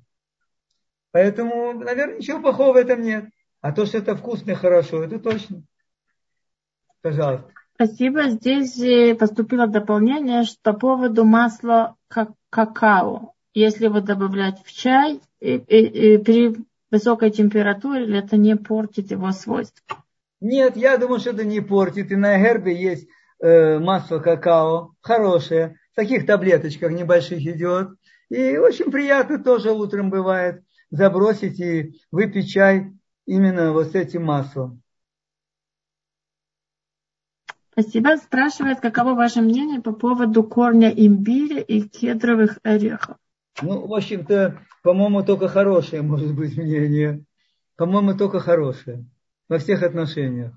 Поэтому, наверное, ничего плохого в этом нет. А то, что это вкусно и хорошо, это точно. Пожалуйста. Спасибо. Здесь э, поступило дополнение что по поводу масла какао. Если его добавлять в чай и, и, и при высокой температуре, это не портит его свойства? Нет, я думаю, что это не портит. И на гербе есть э, масло какао, хорошее, в таких таблеточках небольших идет. И очень приятно тоже утром бывает забросить и выпить чай именно вот с этим маслом. Спасибо. Спрашивает, каково ваше мнение по поводу корня имбиря и кедровых орехов? Ну, в общем-то, по-моему, только хорошее может быть мнение. По-моему, только хорошее. Во всех отношениях.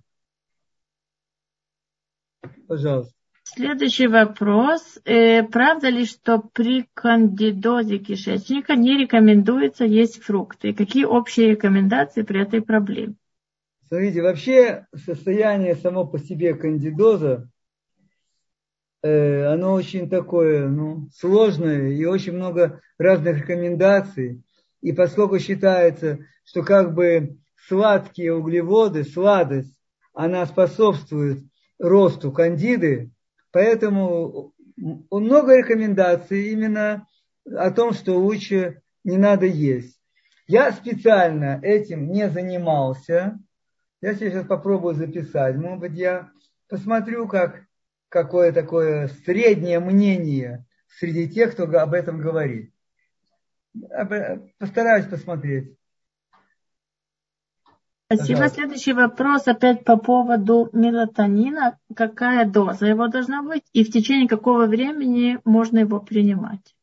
Пожалуйста. Следующий вопрос. Э, правда ли, что при кандидозе кишечника не рекомендуется есть фрукты? Какие общие рекомендации при этой проблеме? Смотрите, вообще состояние само по себе кандидоза, э, оно очень такое, ну, сложное и очень много разных рекомендаций. И поскольку считается, что как бы сладкие углеводы, сладость, она способствует росту кандиды, поэтому много рекомендаций именно о том, что лучше не надо есть. Я специально этим не занимался. Я сейчас попробую записать. Может быть, я посмотрю, как какое такое среднее мнение среди тех, кто об этом говорит. Постараюсь посмотреть. Спасибо. Пожалуйста. Следующий вопрос опять по поводу мелатонина. Какая доза его должна быть и в течение какого времени можно его принимать?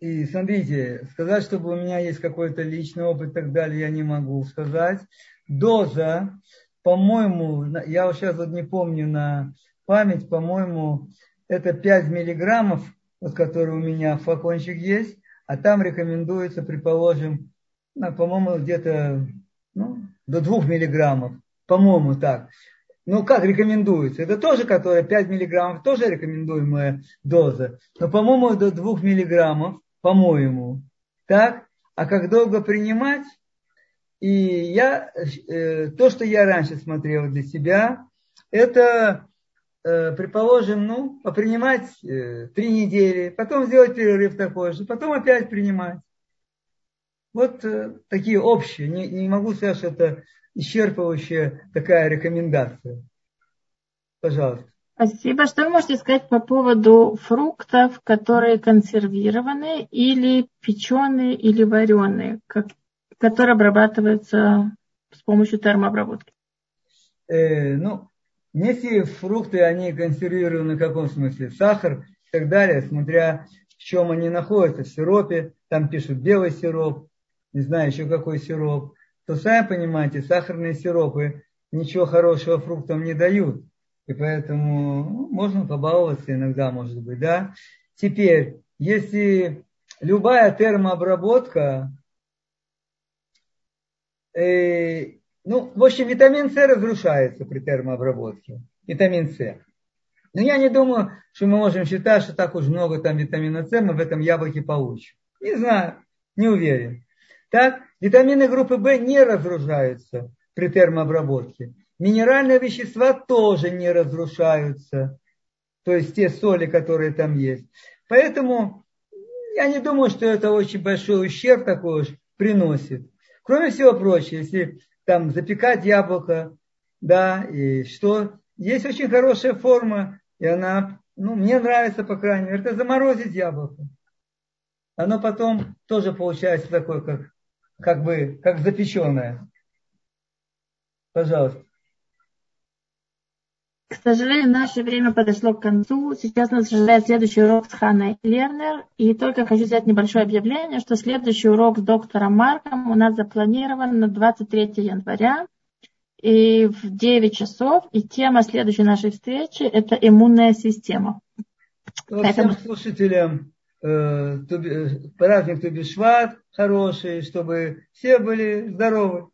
И смотрите, сказать, чтобы у меня есть какой-то личный опыт и так далее, я не могу сказать. Доза, по-моему, я сейчас вот не помню на память, по-моему, это 5 миллиграммов, вот который у меня флакончик есть, а там рекомендуется, предположим, ну, по-моему, где-то ну, до 2 миллиграммов, по-моему, так. Ну, как рекомендуется? Это тоже, которая 5 миллиграммов, тоже рекомендуемая доза. Но, по-моему, до 2 миллиграммов, по-моему. Так? А как долго принимать? И я, э, то, что я раньше смотрел для себя, это, э, предположим, ну, попринимать э, три недели, потом сделать перерыв такой же, потом опять принимать. Вот такие общие. Не, не могу сказать, что это исчерпывающая такая рекомендация. Пожалуйста. Спасибо. Что вы можете сказать по поводу фруктов, которые консервированы или печеные или вареные, как, которые обрабатываются с помощью термообработки? Э, ну, если фрукты, они консервированы в каком смысле? Сахар и так далее, смотря в чем они находятся, в сиропе, там пишут белый сироп, не знаю еще какой сироп, то сами понимаете, сахарные сиропы ничего хорошего фруктам не дают. И поэтому ну, можно побаловаться иногда, может быть, да. Теперь, если любая термообработка, э, ну, в общем, витамин С разрушается при термообработке. Витамин С. Но я не думаю, что мы можем считать, что так уж много там витамина С мы в этом яблоке получим. Не знаю, не уверен. Так, витамины группы В не разрушаются при термообработке. Минеральные вещества тоже не разрушаются, то есть те соли, которые там есть. Поэтому я не думаю, что это очень большой ущерб такой уж приносит. Кроме всего прочего, если там запекать яблоко, да, и что, есть очень хорошая форма, и она, ну, мне нравится, по крайней мере, это заморозить яблоко. Оно потом тоже получается такое, как как бы, как запеченное. Пожалуйста. К сожалению, наше время подошло к концу. Сейчас нас ожидает следующий урок с Ханой Лернер. И только хочу сделать небольшое объявление, что следующий урок с доктором Марком у нас запланирован на 23 января и в 9 часов. И тема следующей нашей встречи – это иммунная система. Всем Поэтому... слушателям Э, праздник Тубишват хороший, чтобы все были здоровы.